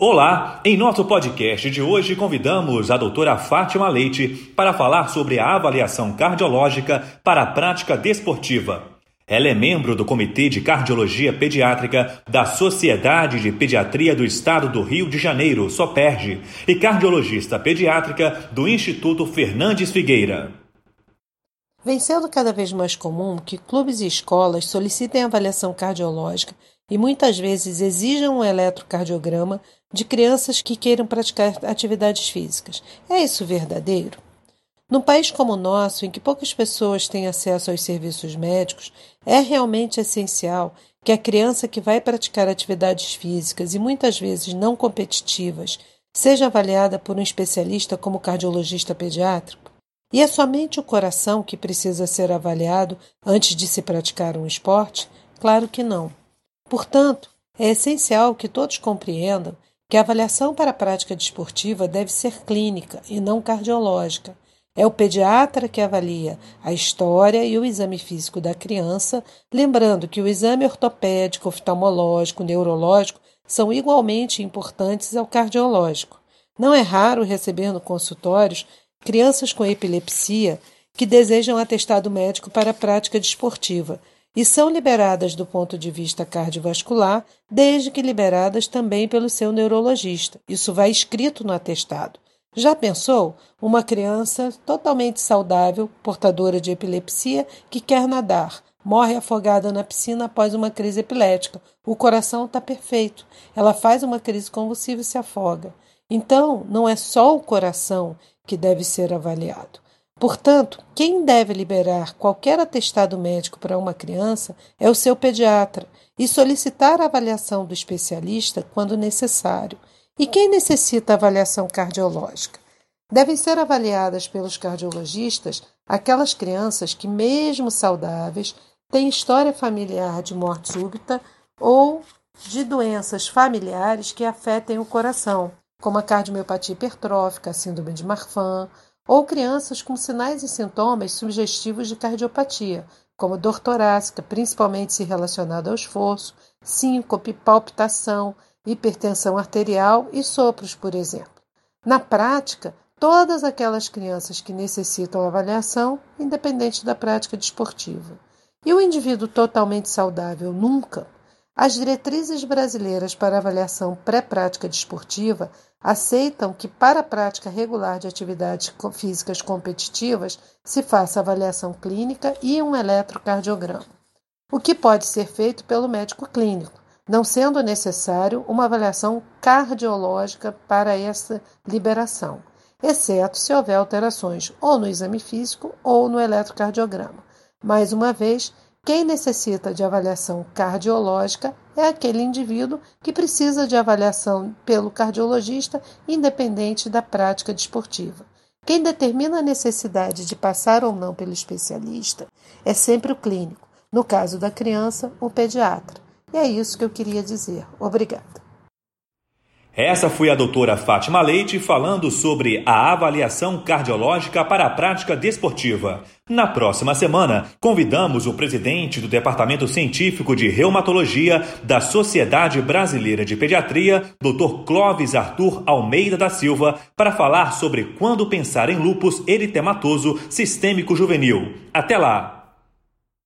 Olá! Em nosso podcast de hoje convidamos a doutora Fátima Leite para falar sobre a avaliação cardiológica para a prática desportiva. Ela é membro do Comitê de Cardiologia Pediátrica da Sociedade de Pediatria do Estado do Rio de Janeiro, SOPERJ, e cardiologista pediátrica do Instituto Fernandes Figueira. Vem sendo cada vez mais comum que clubes e escolas solicitem avaliação cardiológica e muitas vezes exijam um eletrocardiograma de crianças que queiram praticar atividades físicas. É isso verdadeiro? Num país como o nosso, em que poucas pessoas têm acesso aos serviços médicos, é realmente essencial que a criança que vai praticar atividades físicas e muitas vezes não competitivas seja avaliada por um especialista como cardiologista pediátrico? E é somente o coração que precisa ser avaliado antes de se praticar um esporte? Claro que não. Portanto, é essencial que todos compreendam que a avaliação para a prática desportiva deve ser clínica e não cardiológica. É o pediatra que avalia a história e o exame físico da criança, lembrando que o exame ortopédico, oftalmológico, neurológico são igualmente importantes ao cardiológico. Não é raro receber no consultórios crianças com epilepsia que desejam atestado médico para prática desportiva e são liberadas do ponto de vista cardiovascular, desde que liberadas também pelo seu neurologista. Isso vai escrito no atestado. Já pensou? Uma criança totalmente saudável, portadora de epilepsia, que quer nadar, morre afogada na piscina após uma crise epilética. O coração está perfeito. Ela faz uma crise convulsiva e se afoga. Então, não é só o coração que deve ser avaliado. Portanto, quem deve liberar qualquer atestado médico para uma criança é o seu pediatra e solicitar a avaliação do especialista quando necessário. E quem necessita avaliação cardiológica? Devem ser avaliadas pelos cardiologistas aquelas crianças que, mesmo saudáveis, têm história familiar de morte súbita ou de doenças familiares que afetem o coração, como a cardiomiopatia hipertrófica, a síndrome de Marfan, ou crianças com sinais e sintomas sugestivos de cardiopatia, como dor torácica, principalmente se relacionada ao esforço, síncope, palpitação, hipertensão arterial e sopros, por exemplo. Na prática, todas aquelas crianças que necessitam avaliação, independente da prática desportiva. E o indivíduo totalmente saudável nunca as diretrizes brasileiras para avaliação pré-prática desportiva aceitam que, para a prática regular de atividades físicas competitivas, se faça avaliação clínica e um eletrocardiograma, o que pode ser feito pelo médico clínico, não sendo necessário uma avaliação cardiológica para essa liberação, exceto se houver alterações ou no exame físico ou no eletrocardiograma. Mais uma vez, quem necessita de avaliação cardiológica é aquele indivíduo que precisa de avaliação pelo cardiologista, independente da prática desportiva. Quem determina a necessidade de passar ou não pelo especialista é sempre o clínico, no caso da criança, o pediatra. E é isso que eu queria dizer. Obrigada. Essa foi a doutora Fátima Leite falando sobre a avaliação cardiológica para a prática desportiva. Na próxima semana, convidamos o presidente do Departamento Científico de Reumatologia da Sociedade Brasileira de Pediatria, Dr. Clóvis Arthur Almeida da Silva, para falar sobre quando pensar em lúpus eritematoso sistêmico juvenil. Até lá!